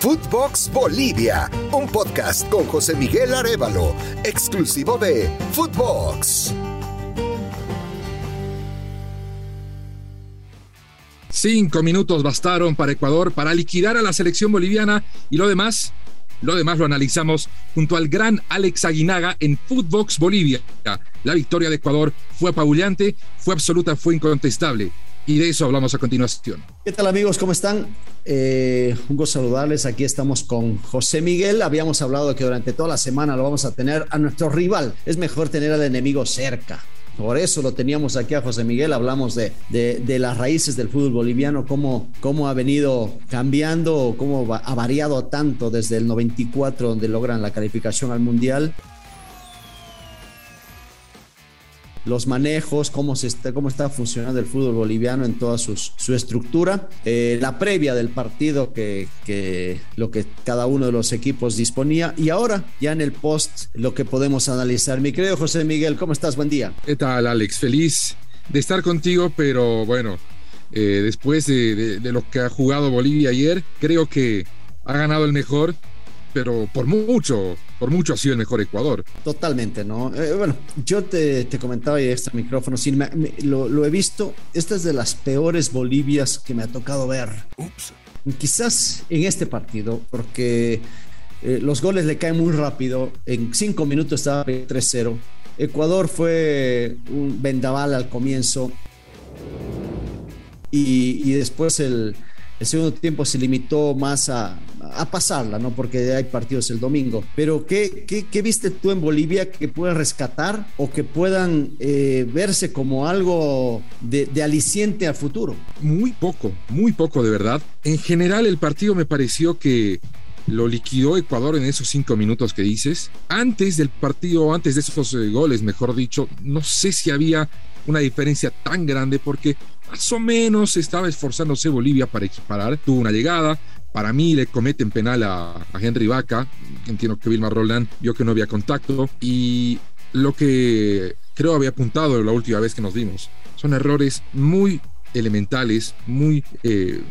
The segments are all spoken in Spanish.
Footbox Bolivia, un podcast con José Miguel Arevalo, exclusivo de Footbox. Cinco minutos bastaron para Ecuador para liquidar a la selección boliviana y lo demás, lo demás lo analizamos junto al gran Alex Aguinaga en Footbox Bolivia. La victoria de Ecuador fue apabullante, fue absoluta, fue incontestable y de eso hablamos a continuación. ¿Qué tal amigos? ¿Cómo están? Eh, un gusto saludarles. Aquí estamos con José Miguel. Habíamos hablado que durante toda la semana lo vamos a tener a nuestro rival. Es mejor tener al enemigo cerca. Por eso lo teníamos aquí a José Miguel, hablamos de, de, las raíces del fútbol boliviano, cómo, cómo ha venido cambiando, cómo ha variado tanto desde el 94, donde logran la calificación al Mundial, los manejos, cómo, se está, cómo está funcionando el fútbol boliviano en toda su estructura, eh, la previa del partido que, lo que cada uno de los equipos disponía y ahora ya en el post lo que podemos analizar. Mi querido José Miguel, ¿cómo estás? Buen día. ¿Qué tal Alex? Feliz de estar contigo, pero bueno, eh, después de, de lo que ha jugado Bolivia ayer, creo que ha ganado el mejor pero por mucho, por mucho ha sido el mejor Ecuador. Totalmente, ¿no? Eh, bueno, yo te, te, comentaba y este micrófono, sí, lo, he visto, esta es de las peores Bolivias que me ha tocado ver. Ups. Quizás en este partido, porque eh, los goles le caen muy rápido, en cinco minutos estaba 3-0. Ecuador fue un vendaval al comienzo y, y después el, el segundo tiempo se limitó más a, pasarla, ¿no? Porque hay partidos el domingo. Pero ¿qué, qué, viste tú en Bolivia que puedas rescatar o que puedan eh, verse como algo de, de aliciente al futuro? Muy poco, muy poco de verdad. En general el partido me pareció que lo liquidó Ecuador en esos cinco minutos que dices. Antes del partido, antes de esos eh, goles, mejor dicho, no sé si había una diferencia tan grande porque más o menos estaba esforzándose Bolivia para equiparar. Tuvo una llegada, para mí le cometen penal a, Henry Vaca. Entiendo que Vilma Roland vio que no había contacto. Y lo que creo había apuntado la última vez que nos vimos son errores muy elementales, muy eh,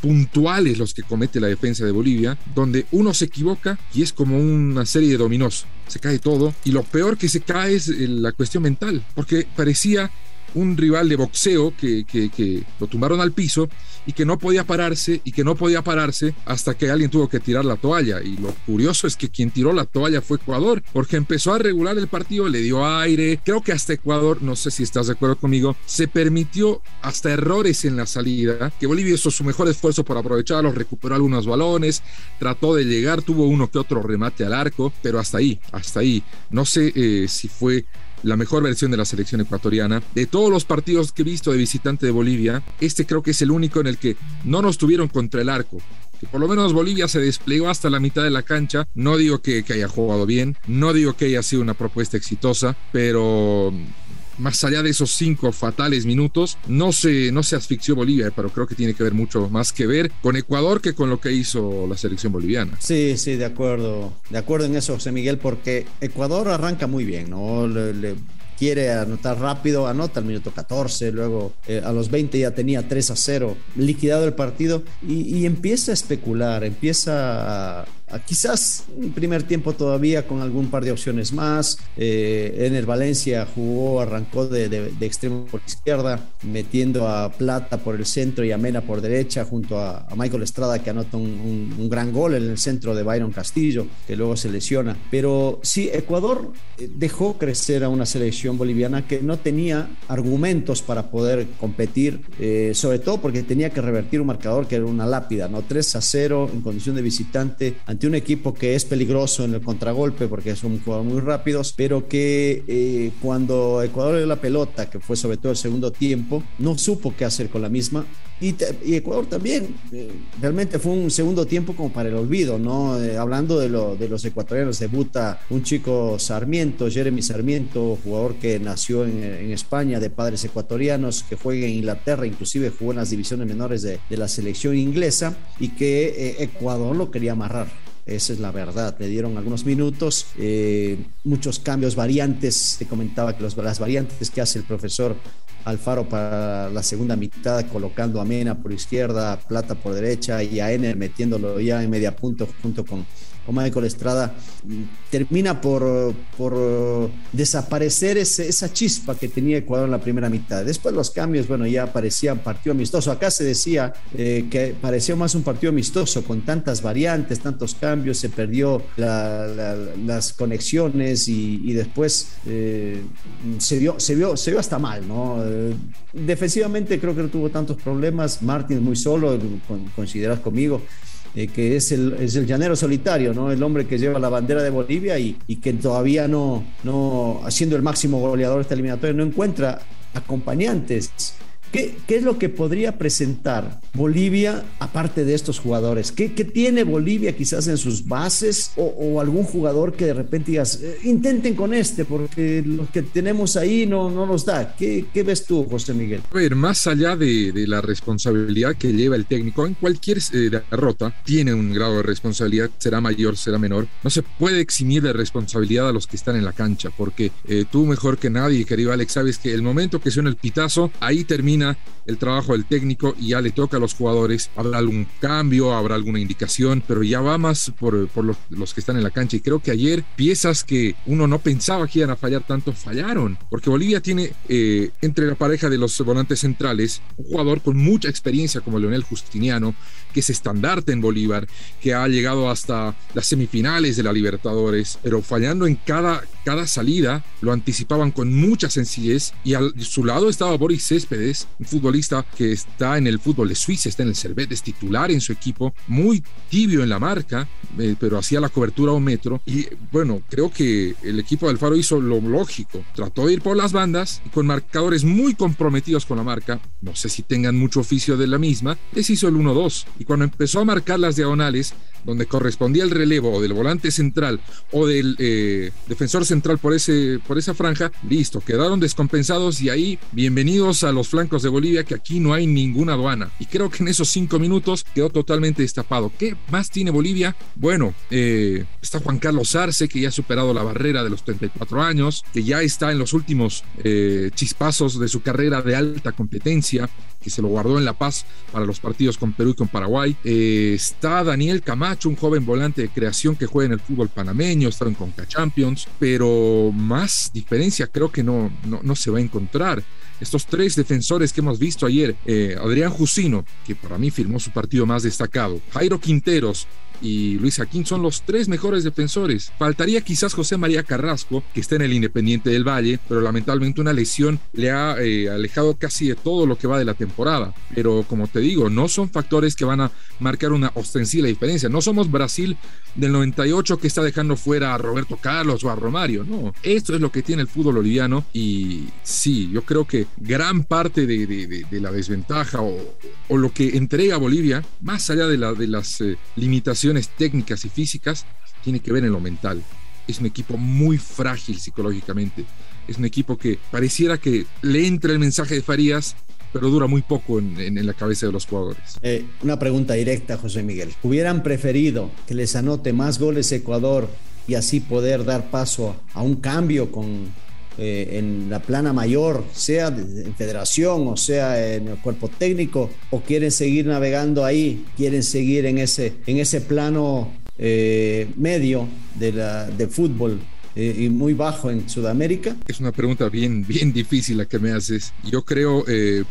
puntuales los que comete la defensa de Bolivia, donde uno se equivoca y es como una serie de dominós. Se cae todo y lo peor que se cae es eh, la cuestión mental, porque parecía un rival de boxeo que, que, lo tumbaron al piso y que no podía pararse y que no podía pararse hasta que alguien tuvo que tirar la toalla. Y lo curioso es que quien tiró la toalla fue Ecuador, porque empezó a regular el partido, le dio aire. Creo que hasta Ecuador, no sé si estás de acuerdo conmigo, se permitió hasta errores en la salida, que Bolivia hizo su mejor esfuerzo por aprovecharlos, recuperó algunos balones, trató de llegar, tuvo uno que otro remate al arco, pero hasta ahí, hasta ahí. No sé eh, si fue la mejor versión de la selección ecuatoriana. De todos los partidos que he visto de visitante de Bolivia, este creo que es el único en el que no nos tuvieron contra el arco. Que por lo menos Bolivia se desplegó hasta la mitad de la cancha. No digo que, que haya jugado bien, no digo que haya sido una propuesta exitosa, pero más allá de esos cinco fatales minutos, no se, no se asfixió Bolivia, pero creo que tiene que ver mucho más que ver con Ecuador que con lo que hizo la selección boliviana. Sí, sí, de acuerdo. De acuerdo en eso, José Miguel, porque Ecuador arranca muy bien, ¿no? le quiere anotar rápido, anota al minuto 14, luego eh, a los 20 ya tenía 3 a 0, liquidado el partido y, empieza a especular, empieza a, quizás un primer tiempo todavía con algún par de opciones más. Eh, en el Valencia jugó, arrancó de, extremo por izquierda, metiendo a Plata por el centro y a Mena por derecha, junto a, Michael Estrada que anota un, un, gran gol en el centro de Byron Castillo, que luego se lesiona. Pero sí, Ecuador eh, dejó crecer a una selección boliviana que no tenía argumentos para poder competir, eh, sobre todo porque tenía que revertir un marcador que era una lápida, ¿no? 3 a 0 en condición de visitante ante un equipo que es peligroso en el contragolpe porque son jugadores muy rápidos, pero que eh, cuando Ecuador dio la pelota, que fue sobre todo el segundo tiempo, no supo qué hacer con la misma y, Ecuador también, eh, realmente fue un segundo tiempo como para el olvido, ¿no? Eh, hablando de, lo, de los ecuatorianos, debuta un chico Sarmiento, Jeremy Sarmiento, jugador que nació en, España de padres ecuatorianos, que juega en Inglaterra, inclusive jugó en las divisiones menores de, de la selección inglesa y que eh, Ecuador lo quería amarrar. Esa es la verdad. Le dieron algunos minutos, muchos cambios, variantes. Te comentaba que los, las variantes que hace el profesor Alfaro para la segunda mitad, colocando a Mena por izquierda, Plata por derecha y a Ener metiéndolo ya en media punto junto con o Michael Estrada, termina por, por desaparecer esa chispa que tenía Ecuador en la primera mitad. Después los cambios, bueno, ya parecía un partido amistoso. Acá se decía eh, que parecía más un partido amistoso con tantas variantes, tantos cambios, se perdió las conexiones y, después eh, se, vio, se, vio, se vio hasta mal, ¿no? Eh, defensivamente creo que no tuvo tantos problemas. Martín muy solo, consideras conmigo. Eh, que es el, es el llanero solitario, ¿no? El hombre que lleva la bandera de Bolivia y, que todavía no, no, siendo el máximo goleador de esta eliminatoria, no encuentra acompañantes ¿Qué, es lo que podría presentar Bolivia aparte de estos jugadores? ¿Qué, tiene Bolivia quizás en sus bases o, algún jugador que de repente digas, eh, intenten con este porque los que tenemos ahí no, no nos da? ¿Qué, ves tú, José Miguel? A ver, más allá de, la responsabilidad que lleva el técnico en cualquier eh, derrota, tiene un grado de responsabilidad, será mayor, será menor. No se puede eximir de responsabilidad a los que están en la cancha porque eh, tú mejor que nadie, querido Alex, sabes que el momento que suena el pitazo, ahí termina el trabajo del técnico y ya le toca a los jugadores. Habrá algún cambio, habrá alguna indicación, pero ya va más por, los, que están en la cancha. Y creo que ayer piezas que uno no pensaba que iban a fallar tanto, fallaron. Porque Bolivia tiene eh, entre la pareja de los volantes centrales un jugador con mucha experiencia como Leonel Justiniano, que es estandarte en Bolívar, que ha llegado hasta las semifinales de la Libertadores, pero fallando en cada, cada salida, lo anticipaban con mucha sencillez. Y a su lado estaba Boris Céspedes, un futbolista que está en el fútbol de Suiza, está en el Servet, titular en su equipo, muy tibio en la marca, eh, pero hacía la cobertura a un metro. Y bueno, creo que el equipo del Faro hizo lo lógico, trató de ir por las bandas y con marcadores muy comprometidos con la marca, no sé si tengan mucho oficio de la misma, les hizo el 1-2. Y cuando empezó a marcar las diagonales, donde correspondía el relevo o del volante central o del eh, defensor central por, ese, por esa franja, listo, quedaron descompensados y ahí bienvenidos a los flancos de Bolivia, que aquí no hay ninguna aduana. Y creo que en esos cinco minutos quedó totalmente destapado. ¿Qué más tiene Bolivia? Bueno, eh, está Juan Carlos Arce, que ya ha superado la barrera de los 34 años, que ya está en los últimos eh, chispazos de su carrera de alta competencia, que se lo guardó en La Paz para los partidos con Perú y con Paraguay. está Daniel Camacho un joven volante de creación que juega en el fútbol panameño, está en Conca Champions, pero más diferencia creo que no, no, se va a encontrar estos tres defensores que hemos visto ayer, eh, Adrián Jusino, que para mí firmó su partido más destacado, Jairo Quinteros, y Luis Aquín son los tres mejores defensores. Faltaría quizás José María Carrasco, que está en el Independiente del Valle, pero lamentablemente una lesión le ha eh, alejado casi de todo lo que va de la temporada. Pero como te digo, no son factores que van a marcar una ostensible diferencia. No somos Brasil del 98 que está dejando fuera a Roberto Carlos o a Romario. No, esto es lo que tiene el fútbol boliviano y sí, yo creo que gran parte de, la desventaja o, lo que entrega Bolivia, más allá de, las eh, limitaciones, técnicas y físicas tiene que ver en lo mental. Es un equipo muy frágil psicológicamente. Es un equipo que pareciera que le entra el mensaje de Farías, pero dura muy poco en, la cabeza de los jugadores. Eh, una pregunta directa, José Miguel. ¿Hubieran preferido que les anote más goles Ecuador y así poder dar paso a un cambio con, eh, en la plana mayor, sea en federación o sea en el cuerpo técnico, o quieren seguir navegando ahí, quieren seguir en ese, en ese plano eh, medio de, la, de fútbol eh, y muy bajo en Sudamérica? Es una pregunta bien, bien difícil la que me haces. Yo creo,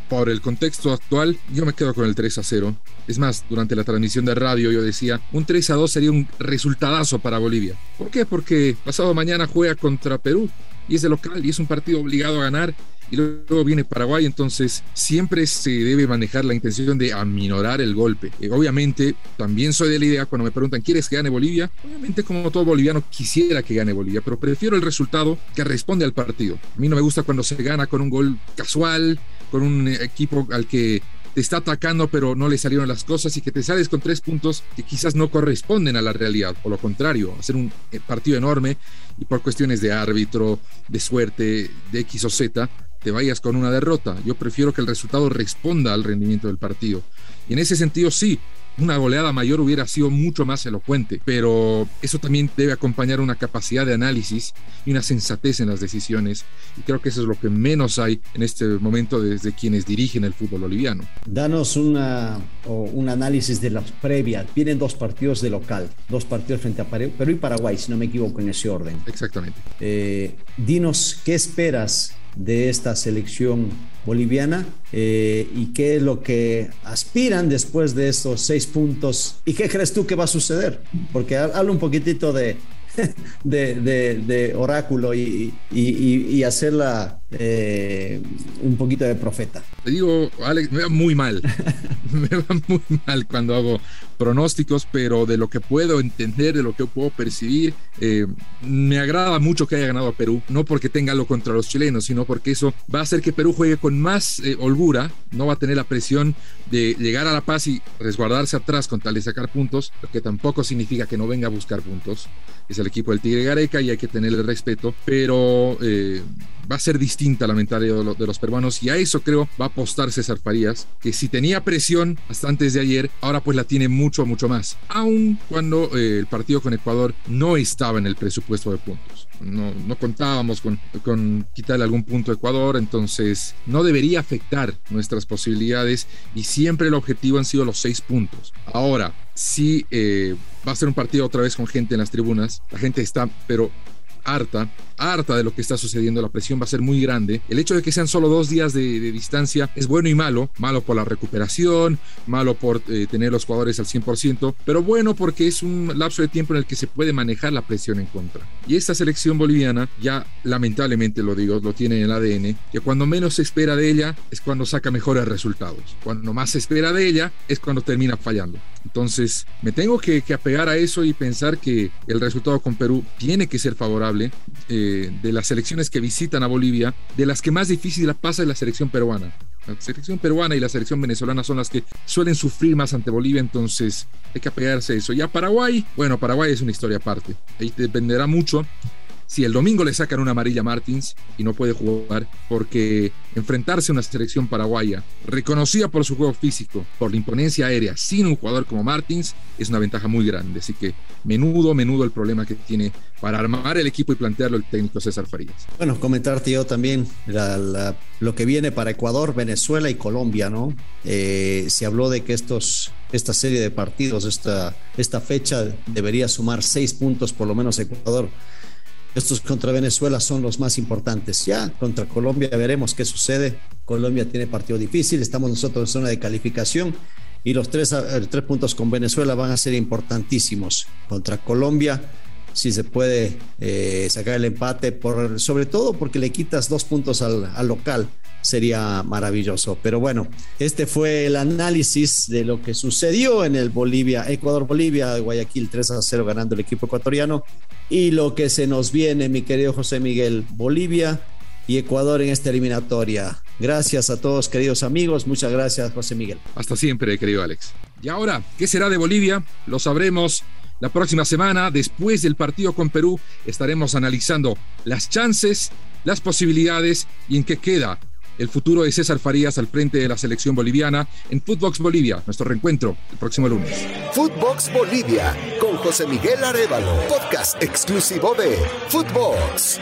por el contexto actual, yo me quedo con el 3 a 0. Es más, durante la transmisión de radio yo decía, un 3 a 2 sería un resultadazo para Bolivia. ¿Por qué? Porque pasado mañana juega contra Perú y es de local y es un partido obligado a ganar y luego viene Paraguay, entonces siempre se debe manejar la intención de aminorar el golpe. Eh, obviamente, también soy de la idea cuando me preguntan, ¿quieres que gane Bolivia? Obviamente, como todo boliviano, quisiera que gane Bolivia, pero prefiero el resultado que responde al partido. A mí no me gusta cuando se gana con un gol casual, con un equipo al que te está atacando pero no le salieron las cosas y que te sales con tres puntos que quizás no corresponden a la realidad, o lo contrario, hacer un eh, partido enorme y por cuestiones de árbitro, de suerte, de X o Z, te vayas con una derrota. Yo prefiero que el resultado responda al rendimiento del partido. Y en ese sentido sí, una goleada mayor hubiera sido mucho más elocuente, pero eso también debe acompañar una capacidad de análisis y una sensatez en las decisiones. Y creo que eso es lo que menos hay en este momento desde quienes dirigen el fútbol boliviano. Danos una, un análisis de las previas. Vienen dos partidos de local, dos partidos frente a Perú y Paraguay, si no me equivoco en ese orden. Exactamente. Eh, dinos, ¿qué esperas de esta selección boliviana eh, y qué es lo que aspiran después de estos seis puntos y qué crees tú que va a suceder. Porque habla un poquitito de, de, oráculo y, y, hacerla eh, un poquito de profeta. Te digo, Alex, me va muy mal. me va muy mal cuando hago pronósticos, pero de lo que puedo entender, de lo que puedo percibir, eh, me agrada mucho que haya ganado a Perú. No porque tenga algo contra los chilenos, sino porque eso va a hacer que Perú juegue con más eh, holgura. No va a tener la presión de llegar a La Paz y resguardarse atrás con tal de sacar puntos, lo que tampoco significa que no venga a buscar puntos. Es el equipo del Tigre Gareca y hay que tenerle respeto, pero va a ser distinta la mentalidad de los, peruanos y a eso creo va a apostar César Farías, que si tenía presión hasta antes de ayer, ahora pues la tiene mucho, mucho más, aun cuando eh, el partido con Ecuador no estaba en el presupuesto de puntos. No, no contábamos con, con quitarle algún punto a Ecuador, entonces no debería afectar nuestras posibilidades y siempre el objetivo han sido los seis puntos. Ahora, si eh, va a ser un partido otra vez con gente en las tribunas, la gente está, pero harta harta de lo que está sucediendo, la presión va a ser muy grande. El hecho de que sean solo dos días de, distancia es bueno y malo, malo por la recuperación, malo por eh, tener los jugadores al 100%, pero bueno porque es un lapso de tiempo en el que se puede manejar la presión en contra. Y esta selección boliviana, ya lamentablemente lo digo, lo tiene en el ADN, que cuando menos se espera de ella es cuando saca mejores resultados. Cuando más se espera de ella es cuando termina fallando. Entonces, me tengo que, apegar a eso y pensar que el resultado con Perú tiene que ser favorable. Eh, de, las selecciones que visitan a Bolivia, de las que más difícil la pasa es la selección peruana. La selección peruana y la selección venezolana son las que suelen sufrir más ante Bolivia, entonces hay que apegarse a eso. Ya Paraguay, bueno, Paraguay es una historia aparte. Ahí dependerá mucho si el domingo le sacan una amarilla Martins y no puede jugar, porque enfrentarse a una selección paraguaya, reconocida por su juego físico, por la imponencia aérea, sin un jugador como Martins, es una ventaja muy grande. Así que menudo, menudo el problema que tiene para armar el equipo y plantearlo el técnico César Farías. Bueno, comentarte yo también lo que viene para Ecuador, Venezuela y Colombia, ¿no? Eh, se habló de que estos, esta serie de partidos, esta, esta fecha debería sumar seis puntos por lo menos Ecuador. Estos contra Venezuela son los más importantes. Ya contra Colombia veremos qué sucede. Colombia tiene partido difícil, estamos nosotros en zona de calificación y los tres, eh, tres puntos con Venezuela van a ser importantísimos. Contra Colombia, si se puede eh, sacar el empate, sobre todo porque le quitas dos puntos al, al local sería maravilloso. Pero bueno, este fue el análisis de lo que sucedió en el Bolivia, Ecuador-Bolivia, Guayaquil 3 a 0 ganando el equipo ecuatoriano. Y lo que se nos viene, mi querido José Miguel, Bolivia y Ecuador en esta eliminatoria. Gracias a todos, queridos amigos. Muchas gracias, José Miguel. Hasta siempre, querido Alex. Y ahora, ¿qué será de Bolivia? Lo sabremos la próxima semana. Después del partido con Perú, estaremos analizando las chances, las posibilidades y en qué queda el futuro de César Farías al frente de la selección boliviana en Footbox Bolivia. Nuestro reencuentro el próximo lunes. Footbox Bolivia con José Miguel Arevalo, podcast exclusivo de Footbox.